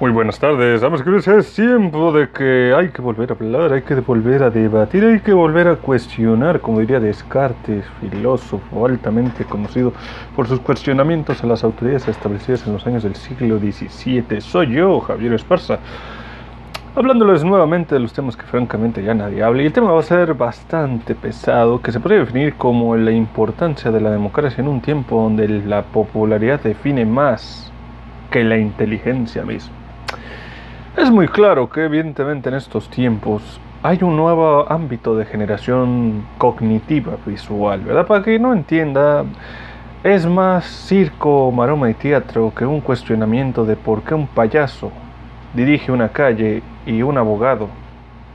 Muy buenas tardes, damas y. Es tiempo de que hay que volver a hablar, hay que volver a debatir, hay que volver a cuestionar, como diría Descartes, filósofo altamente conocido por sus cuestionamientos a las autoridades establecidas en los años del siglo XVII. Soy yo, Javier Esparza, hablándoles nuevamente de los temas que francamente ya nadie habla. Y el tema va a ser bastante pesado, que se podría definir como la importancia de la democracia en un tiempo donde la popularidad define más que la inteligencia misma. Es muy claro que evidentemente en estos tiempos hay un nuevo ámbito de generación cognitiva visual, ¿verdad? Para que no entienda, es más circo, maroma y teatro que un cuestionamiento de por qué un payaso dirige una calle y un abogado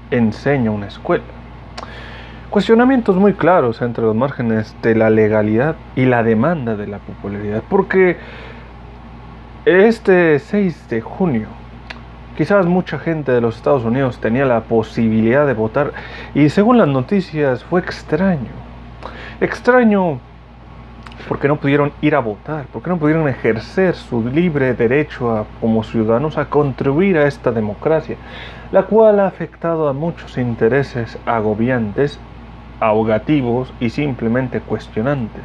enseña una escuela. Cuestionamientos muy claros entre los márgenes de la legalidad y la demanda de la popularidad, porque este 6 de junio Quizás mucha gente de los Estados Unidos tenía la posibilidad de votar y según las noticias fue extraño. Extraño porque no pudieron ir a votar, porque no pudieron ejercer su libre derecho a, como ciudadanos a contribuir a esta democracia, la cual ha afectado a muchos intereses agobiantes, ahogativos y simplemente cuestionantes.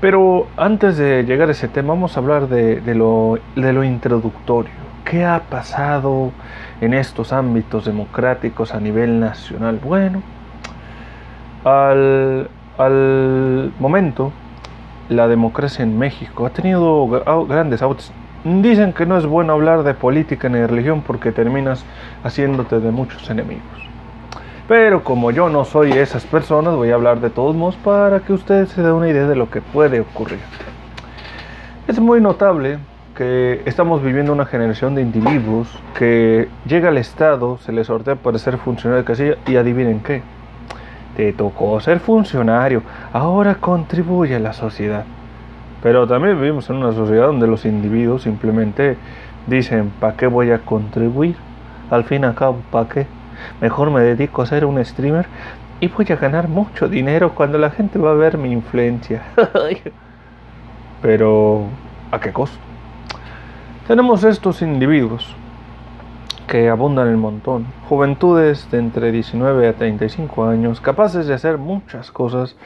Pero antes de llegar a ese tema, vamos a hablar de, lo introductorio. ¿Qué ha pasado en estos ámbitos democráticos a nivel nacional? Bueno, al, al momento, la democracia en México ha tenido grandes autos. Dicen que no es bueno hablar de política ni de religión porque terminas haciéndote de muchos enemigos. Pero como yo no soy esas personas, voy a hablar de todos modos para que ustedes se den una idea de lo que puede ocurrir. Es muy notable que estamos viviendo una generación de individuos que llega al Estado, se les sortea para ser funcionario de casilla y adivinen qué. Te tocó ser funcionario, ahora contribuye a la sociedad. Pero también vivimos en una sociedad donde los individuos simplemente dicen, ¿para qué voy a contribuir? Al fin y al cabo, ¿para qué? Mejor me dedico a ser un streamer y voy a ganar mucho dinero cuando la gente va a ver mi influencia. Pero, ¿a qué costo? Tenemos estos individuos que abundan en montón, juventudes de entre 19 a 35 años, capaces de hacer muchas cosas,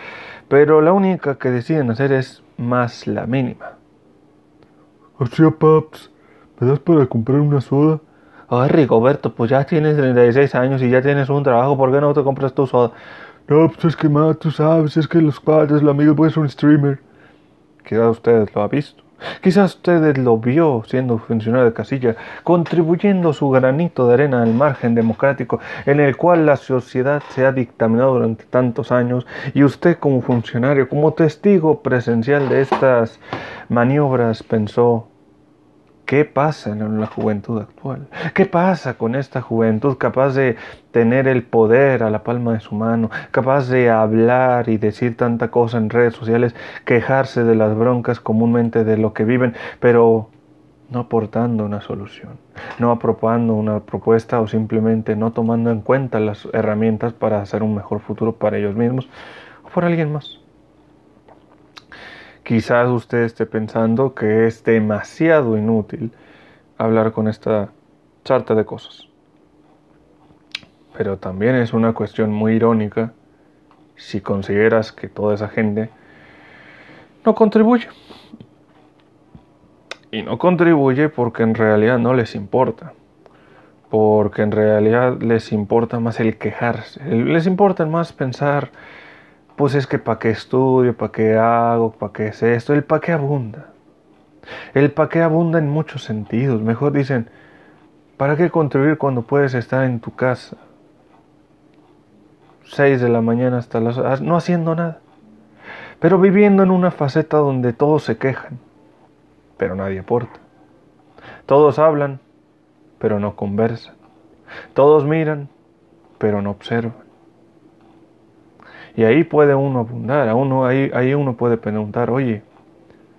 pero la única que deciden hacer es más la mínima. Hostia, paps, ¿me das para comprar una soda? Ay, Rigoberto, pues ya tienes 36 años y ya tienes un trabajo, ¿por qué no te compras tu soda? No, pues es que más, tú sabes, es que los padres, lo amigo, pues es un streamer. Quizás ustedes lo ha visto. Quizás usted lo vio siendo funcionario de casilla, contribuyendo su granito de arena al margen democrático en el cual la sociedad se ha dictaminado durante tantos años. Y usted como funcionario, como testigo presencial de estas maniobras pensó, ¿Qué pasa en la juventud actual? ¿Qué pasa con esta juventud capaz de tener el poder a la palma de su mano, capaz de hablar y decir tanta cosa en redes sociales, quejarse de las broncas comúnmente de lo que viven, pero no aportando una solución, no aprobando una propuesta o simplemente no tomando en cuenta las herramientas para hacer un mejor futuro para ellos mismos o por alguien más? Quizás usted esté pensando que es demasiado inútil hablar con esta charta de cosas. Pero también es una cuestión muy irónica si consideras que toda esa gente no contribuye. Y no contribuye porque en realidad no les importa. Porque en realidad les importa más el quejarse. Les importa más pensar pues es que para qué estudio, para qué hago, para qué es esto, el para qué abunda. El para qué abunda en muchos sentidos. Mejor dicen, ¿para qué contribuir cuando puedes estar en tu casa? 6 de la mañana hasta las ah, no haciendo nada. Pero viviendo en una faceta donde todos se quejan, pero nadie aporta. Todos hablan, pero no conversan. Todos miran, pero no observan. Y ahí puede uno abundar, a uno, ahí, ahí uno puede preguntar, oye,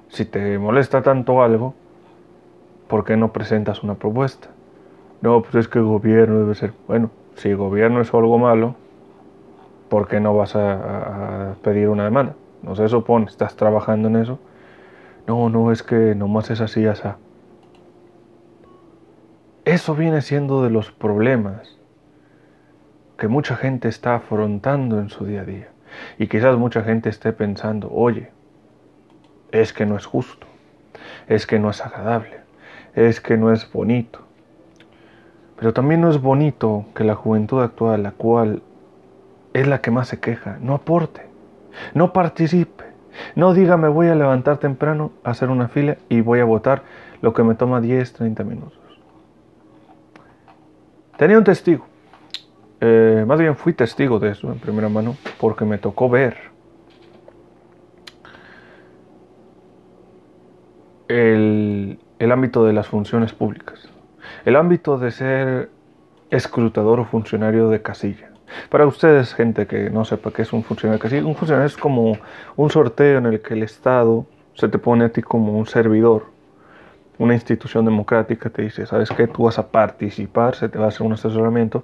si te molesta tanto algo, ¿por qué no presentas una propuesta? No, pues es que el gobierno debe ser, bueno, si el gobierno es algo malo, ¿por qué no vas a, pedir una demanda? No se supone, estás trabajando en eso. No, no, es que nomás es así, así. eso viene siendo de los problemas que mucha gente está afrontando en su día a día. Y quizás mucha gente esté pensando, oye, es que no es justo, es que no es agradable, es que no es bonito. Pero también no es bonito que la juventud actual, la cual es la que más se queja, no aporte, no participe, no diga me voy a levantar temprano, a hacer una fila y voy a votar lo que me toma 10, 30 minutos. Tenía un testigo, eh, más bien fui testigo de eso en primera mano, porque me tocó ver el, el ámbito de las funciones públicas, el ámbito de ser escrutador o funcionario de casilla. Para ustedes, gente que no sepa qué es un funcionario de casilla, un funcionario es como un sorteo en el que el Estado se te pone a ti como un servidor. Una institución democrática te dice, ¿sabes qué? Tú vas a participar, se te va a hacer un asesoramiento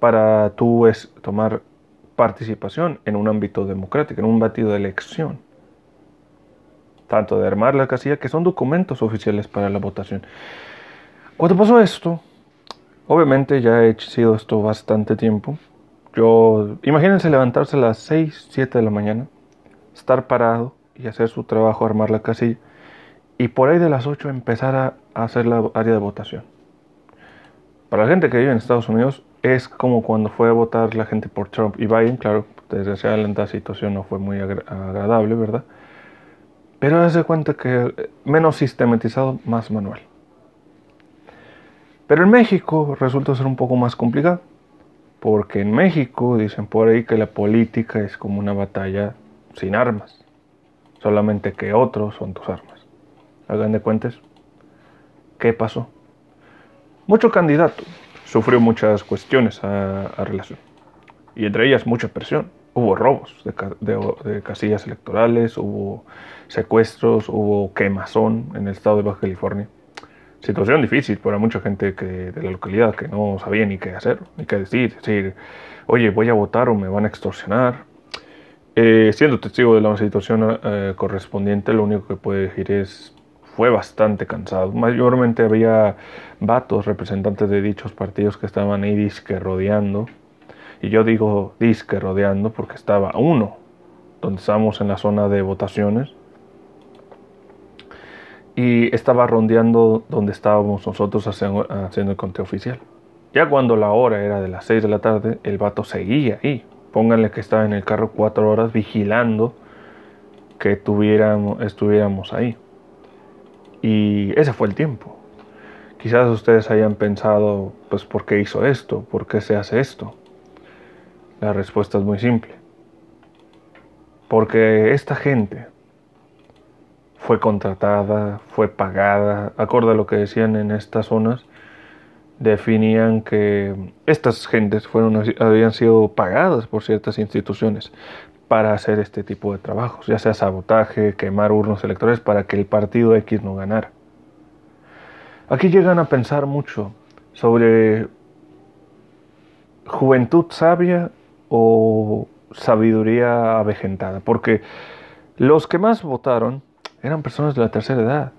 para tú es tomar participación en un ámbito democrático, en un batido de elección. Tanto de armar la casilla, que son documentos oficiales para la votación. Cuando pasó esto, obviamente ya he sido esto bastante tiempo, yo, imagínense levantarse a las 6, 7 de la mañana, estar parado y hacer su trabajo, armar la casilla, y por ahí de las 8 empezar a, hacer la área de votación. Para la gente que vive en Estados Unidos, es como cuando fue a votar la gente por Trump y Biden, claro, desgraciadamente la situación no fue muy agradable, ¿verdad? Pero hace cuenta que eh, menos sistematizado, más manual. Pero en México resulta ser un poco más complicado. Porque en México dicen por ahí que la política es como una batalla sin armas. Solamente que otros son tus armas. Hagan de cuentas. ¿Qué pasó? Mucho candidato sufrió muchas cuestiones a, relación. Y entre ellas mucha presión. Hubo robos de, casillas electorales, hubo secuestros, hubo quemazón en el estado de Baja California situación difícil para mucha gente que, de la localidad que no sabía ni qué hacer, ni qué decir. Decir, oye, voy a votar o me van a extorsionar. Eh, siendo testigo de la situación eh, correspondiente, lo único que puedo decir es, fue bastante cansado. Mayormente había vatos, representantes de dichos partidos que estaban ahí disque rodeando. Y yo digo disque rodeando porque estaba uno, donde estábamos en la zona de votaciones y estaba rondeando donde estábamos nosotros haciendo, el conteo oficial. Ya cuando la hora era de las 6 de la tarde, el vato seguía ahí. Pónganle que estaba en el carro cuatro horas vigilando que tuviéramos, estuviéramos ahí. Y ese fue el tiempo. Quizás ustedes hayan pensado, pues, ¿por qué hizo esto? ¿Por qué se hace esto? La respuesta es muy simple. Porque esta gente fue contratada, fue pagada, acorde a lo que decían en estas zonas, definían que estas gentes fueron, habían sido pagadas por ciertas instituciones para hacer este tipo de trabajos, ya sea sabotaje, quemar urnos electorales para que el partido X no ganara. Aquí llegan a pensar mucho sobre juventud sabia o sabiduría avejentada, porque los que más votaron eran personas de la tercera edad,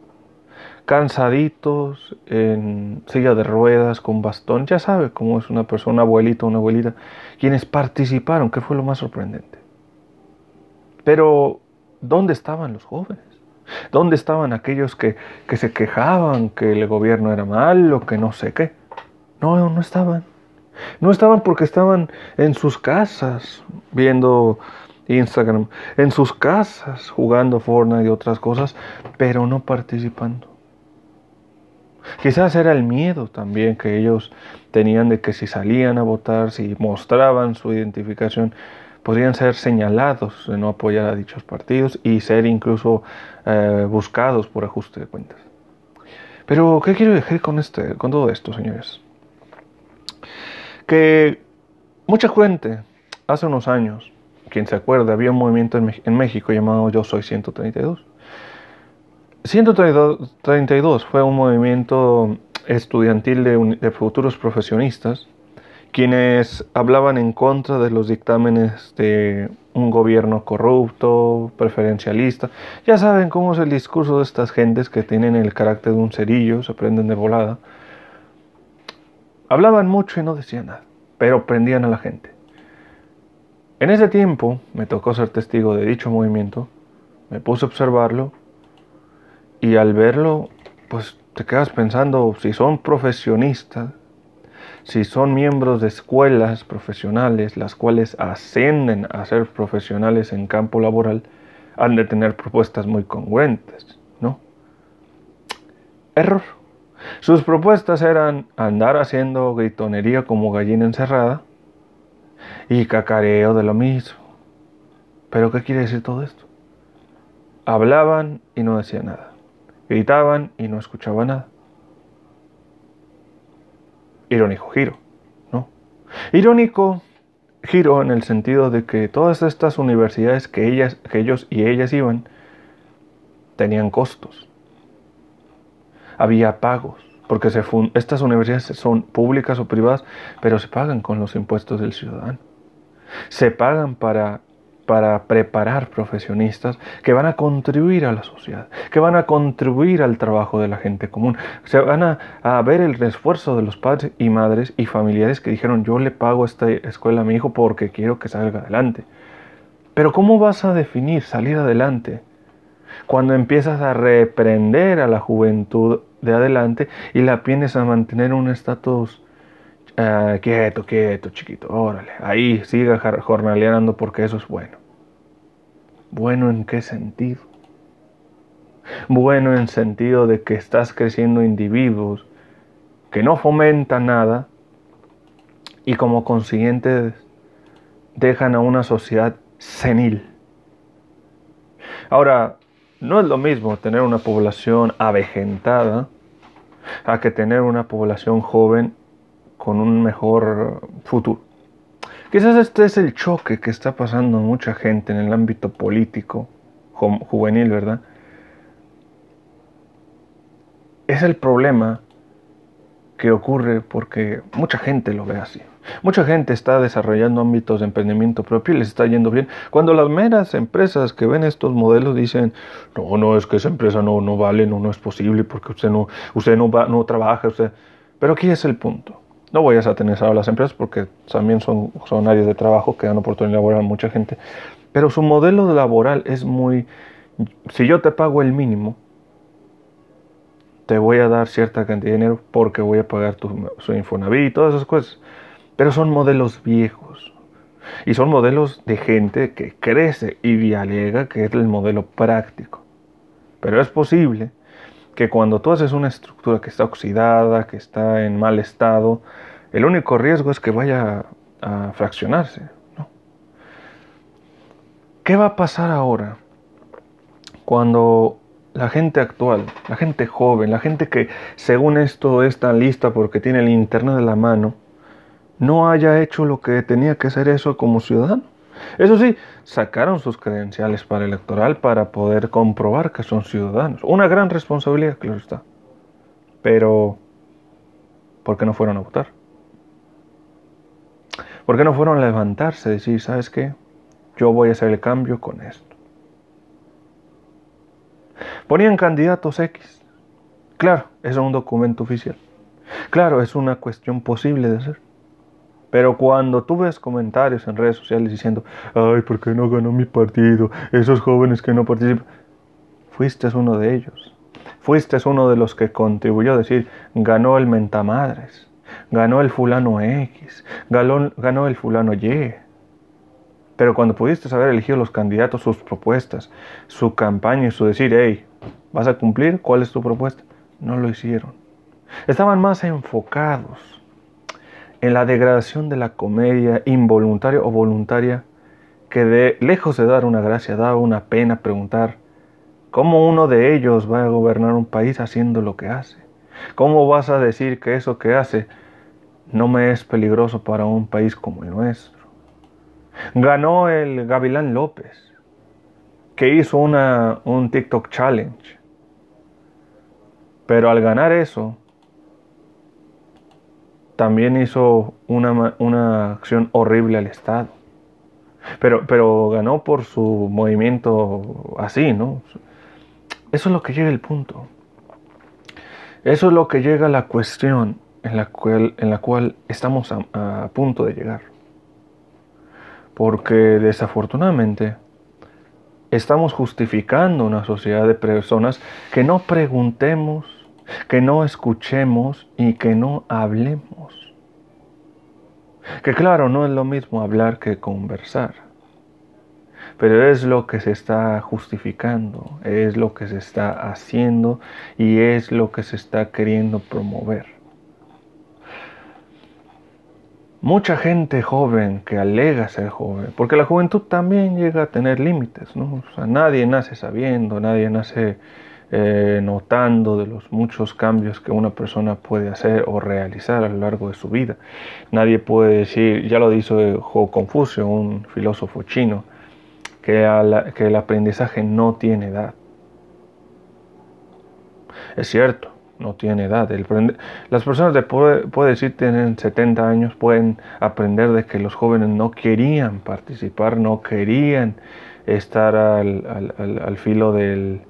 cansaditos, en silla de ruedas, con bastón, ya sabe cómo es una persona, un abuelito, una abuelita, quienes participaron, que fue lo más sorprendente. Pero, ¿dónde estaban los jóvenes? ¿Dónde estaban aquellos que, que se quejaban que el gobierno era malo, que no sé qué? No, no estaban. No estaban porque estaban en sus casas viendo Instagram, en sus casas jugando Fortnite y otras cosas, pero no participando. Quizás era el miedo también que ellos tenían de que si salían a votar, si mostraban su identificación, podrían ser señalados de no apoyar a dichos partidos y ser incluso eh, buscados por ajuste de cuentas. Pero, ¿qué quiero decir con, este, con todo esto, señores? Que mucha gente hace unos años quien se acuerda, había un movimiento en, México llamado Yo Soy 132. 132 fue un movimiento estudiantil de, futuros profesionistas quienes hablaban en contra de los dictámenes de un gobierno corrupto, preferencialista. Ya saben cómo es el discurso de estas gentes que tienen el carácter de un cerillo, se prenden de volada. Hablaban mucho y no decían nada, pero prendían a la gente. En ese tiempo me tocó ser testigo de dicho movimiento, me puse a observarlo y al verlo, pues te quedas pensando si son profesionistas, si son miembros de escuelas profesionales, las cuales ascienden a ser profesionales en campo laboral, han de tener propuestas muy congruentes, ¿no? Error. Sus propuestas eran andar haciendo gritonería como gallina encerrada y cacareo de lo mismo. ¿Pero qué quiere decir todo esto? Hablaban y no decían nada. Gritaban y no escuchaban nada. Irónico giro, ¿no? Irónico giro en el sentido de que todas estas universidades que, ellas, que ellos y ellas iban tenían costos. Había pagos, porque se estas universidades son públicas o privadas, pero se pagan con los impuestos del ciudadano. Se pagan para para preparar profesionistas que van a contribuir a la sociedad, que van a contribuir al trabajo de la gente común. Se van a, ver el esfuerzo de los padres y madres y familiares que dijeron yo le pago esta escuela a mi hijo porque quiero que salga adelante. Pero ¿cómo vas a definir salir adelante cuando empiezas a reprender a la juventud de adelante y la vienes a mantener un estatus Ah, quieto, quieto, chiquito, órale. Ahí siga jornaleando porque eso es bueno. ¿Bueno en qué sentido? Bueno en sentido de que estás creciendo individuos que no fomentan nada y como consiguiente dejan a una sociedad senil. Ahora, no es lo mismo tener una población avejentada a que tener una población joven con un mejor futuro. Quizás este es el choque que está pasando mucha gente en el ámbito político juvenil, ¿verdad? Es el problema que ocurre porque mucha gente lo ve así. Mucha gente está desarrollando ámbitos de emprendimiento propio y les está yendo bien. Cuando las meras empresas que ven estos modelos dicen, no, no, es que esa empresa no, no vale, no, no es posible porque usted no, usted no, va, no trabaja. Pero aquí es el punto. No voy a satanizar a las empresas porque también son, son áreas de trabajo que dan oportunidad laboral a mucha gente. Pero su modelo laboral es muy... Si yo te pago el mínimo, te voy a dar cierta cantidad de dinero porque voy a pagar tu, su Infonavit y todas esas cosas. Pero son modelos viejos. Y son modelos de gente que crece y dialega que es el modelo práctico. Pero es posible que cuando tú haces una estructura que está oxidada, que está en mal estado, el único riesgo es que vaya a fraccionarse. ¿Qué va a pasar ahora cuando la gente actual, la gente joven, la gente que según esto está lista porque tiene el internet de la mano, no haya hecho lo que tenía que hacer eso como ciudadano? Eso sí, sacaron sus credenciales para electoral para poder comprobar que son ciudadanos. Una gran responsabilidad, claro está. Pero, ¿por qué no fueron a votar? ¿Por qué no fueron a levantarse y decir, ¿sabes qué? Yo voy a hacer el cambio con esto. Ponían candidatos X. Claro, es un documento oficial. Claro, es una cuestión posible de hacer. Pero cuando tú ves comentarios en redes sociales diciendo, ay, ¿por qué no ganó mi partido? Esos jóvenes que no participan. Fuiste uno de ellos. Fuiste uno de los que contribuyó a decir, ganó el mentamadres, ganó el fulano X, ganó, ganó el fulano Y. Pero cuando pudiste haber elegido los candidatos, sus propuestas, su campaña y su decir, hey, ¿vas a cumplir? ¿Cuál es tu propuesta? No lo hicieron. Estaban más enfocados en la degradación de la comedia involuntaria o voluntaria que de lejos de dar una gracia daba una pena preguntar cómo uno de ellos va a gobernar un país haciendo lo que hace. ¿Cómo vas a decir que eso que hace no me es peligroso para un país como el nuestro? Ganó el Gavilán López, que hizo una, un TikTok Challenge. Pero al ganar eso, también hizo una, una acción horrible al Estado. Pero, pero ganó por su movimiento así, ¿no? Eso es lo que llega el punto. Eso es lo que llega a la cuestión en la cual, en la cual estamos a, a punto de llegar. Porque desafortunadamente estamos justificando una sociedad de personas que no preguntemos, que no escuchemos y que no hablemos. Que claro, no es lo mismo hablar que conversar, pero es lo que se está justificando, es lo que se está haciendo y es lo que se está queriendo promover. mucha gente joven que alega ser joven, porque la juventud también llega a tener límites, ¿no? O sea, nadie nace sabiendo, nadie nace eh, notando de los muchos cambios que una persona puede hacer o realizar a lo largo de su vida. Nadie puede decir, ya lo dijo Confucio, un filósofo chino, que, el aprendizaje no tiene edad. Es cierto, no tiene edad. las personas de puede, puede decir tienen 70 años pueden aprender de que los jóvenes no querían participar, no querían estar al filo del,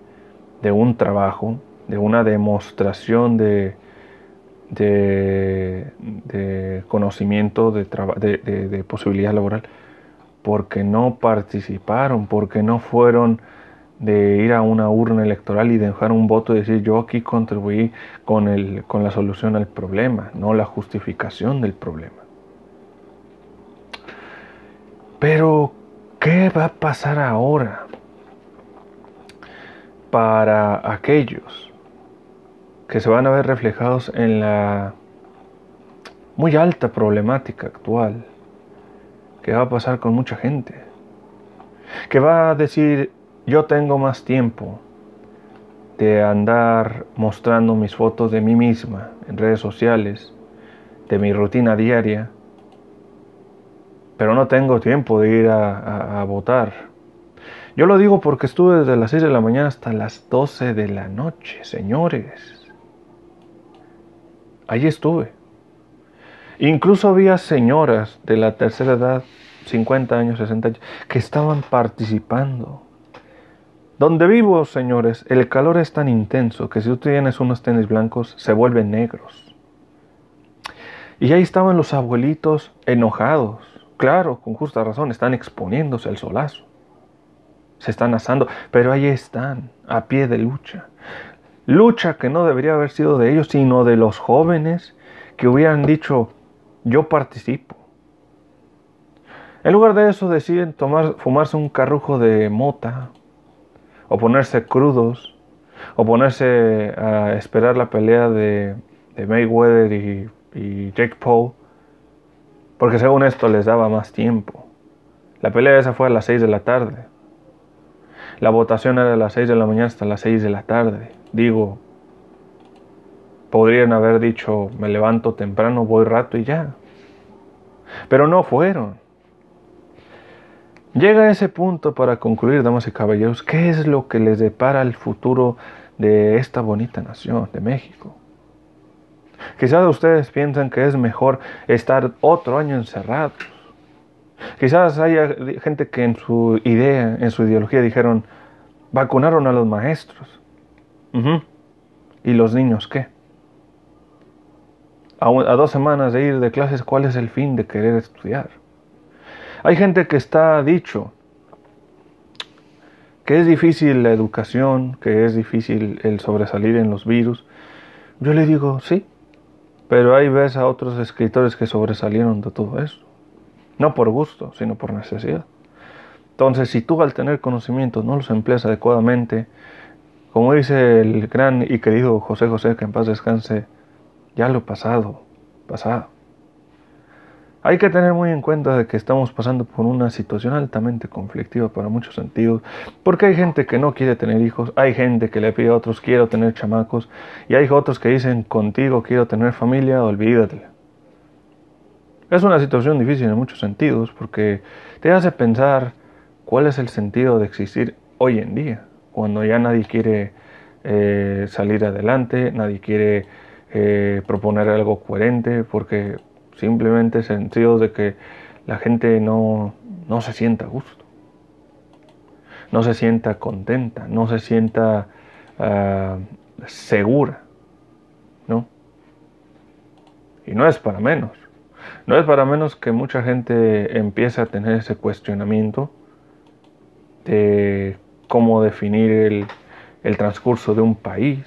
de un trabajo, de una demostración de, de, conocimiento, de posibilidad laboral, porque no participaron, porque no fueron de ir a una urna electoral y dejar un voto y decir yo aquí contribuí con, el, con la solución al problema, no la justificación del problema. Pero, ¿qué va a pasar ahora para aquellos que se van a ver reflejados en la muy alta problemática actual? ¿Qué va a pasar con mucha gente? Que va a decir, yo tengo más tiempo de andar mostrando mis fotos de mí misma en redes sociales, de mi rutina diaria, pero no tengo tiempo de ir a, votar. Yo lo digo porque estuve desde las 6 de la mañana hasta las 12 de la noche, señores. Allí estuve. Incluso había señoras de la tercera edad, 50 años, 60 años, que estaban participando. Donde vivo, señores, el calor es tan intenso que si tú tienes unos tenis blancos se vuelven negros. Y ahí estaban los abuelitos enojados. Claro, con justa razón, están exponiéndose al solazo. Se están asando, pero ahí están, a pie de lucha. Lucha que no debería haber sido de ellos, sino de los jóvenes que hubieran dicho, yo participo. En lugar de eso deciden tomar, fumarse un carrujo de mota o ponerse crudos, o ponerse a esperar la pelea de, Mayweather y, y, Jake Paul, porque según esto les daba más tiempo. La pelea esa fue a las 6 de la tarde. La votación era a las 6 de la mañana hasta las 6 de la tarde. Digo, podrían haber dicho, me levanto temprano, voy rato y ya. Pero no fueron. Llega a ese punto para concluir, damas y caballeros, ¿qué es lo que les depara el futuro de esta bonita nación, de México? Quizás ustedes piensan que es mejor estar otro año encerrados. Quizás haya gente que en su idea, en su ideología dijeron, vacunaron a los maestros. ¿Y los niños qué? A, a dos semanas de ir de clases, ¿cuál es el fin de querer estudiar? Hay gente que está dicho que es difícil la educación, que es difícil el sobresalir en los virus. Yo le digo, sí, pero hay ves a otros escritores que sobresalieron de todo eso. No por gusto, sino por necesidad. Entonces, si tú al tener conocimientos no los empleas adecuadamente, como dice el gran y querido José José, que en paz descanse, ya lo pasado, pasado. Hay que tener muy en cuenta de que estamos pasando por una situación altamente conflictiva para muchos sentidos, porque hay gente que no quiere tener hijos, hay gente que le pide a otros quiero tener chamacos, y hay otros que dicen contigo quiero tener familia, olvídate. Es una situación difícil en muchos sentidos, porque te hace pensar cuál es el sentido de existir hoy en día, cuando ya nadie quiere eh, salir adelante, nadie quiere eh, proponer algo coherente, porque simplemente sentido de que la gente no, no se sienta a gusto, no se sienta contenta, no se sienta uh, segura, ¿no? Y no es para menos. No es para menos que mucha gente empiece a tener ese cuestionamiento de cómo definir el, el transcurso de un país,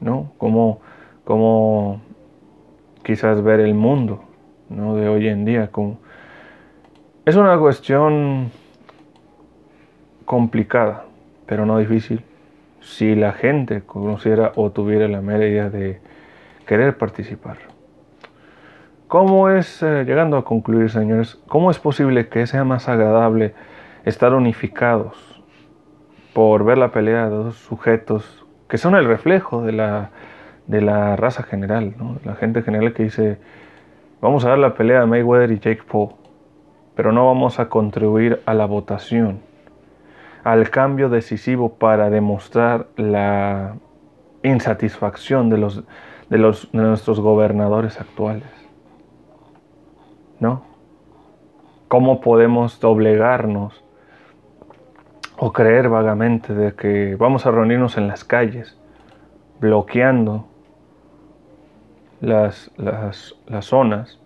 ¿no? Cómo, cómo quizás ver el mundo ¿no? de hoy en día. Como... Es una cuestión complicada, pero no difícil, si la gente conociera o tuviera la mera de querer participar. ¿Cómo es, eh, llegando a concluir, señores, cómo es posible que sea más agradable estar unificados por ver la pelea de dos sujetos que son el reflejo de la, de la raza general, la gente general que dice, vamos a dar la pelea de Mayweather y Jake Paul, pero no vamos a contribuir a la votación, al cambio decisivo para demostrar la insatisfacción de, los, de, los, de nuestros gobernadores actuales. ¿No? ¿Cómo podemos doblegarnos o creer vagamente de que vamos a reunirnos en las calles, bloqueando las, las, las zonas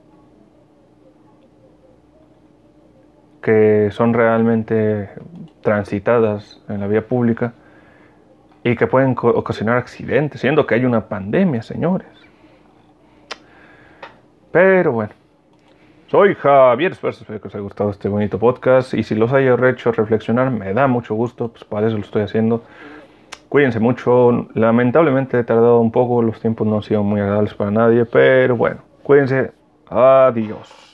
que son realmente transitadas en la vía pública y que pueden ocasionar accidentes, siendo que hay una pandemia, señores. Pero bueno, soy Javier, espero que os haya gustado este bonito podcast y si los haya hecho reflexionar me da mucho gusto, pues para eso lo estoy haciendo. Cuídense mucho, lamentablemente he tardado un poco, los tiempos no han sido muy agradables para nadie, pero bueno, cuídense, adiós.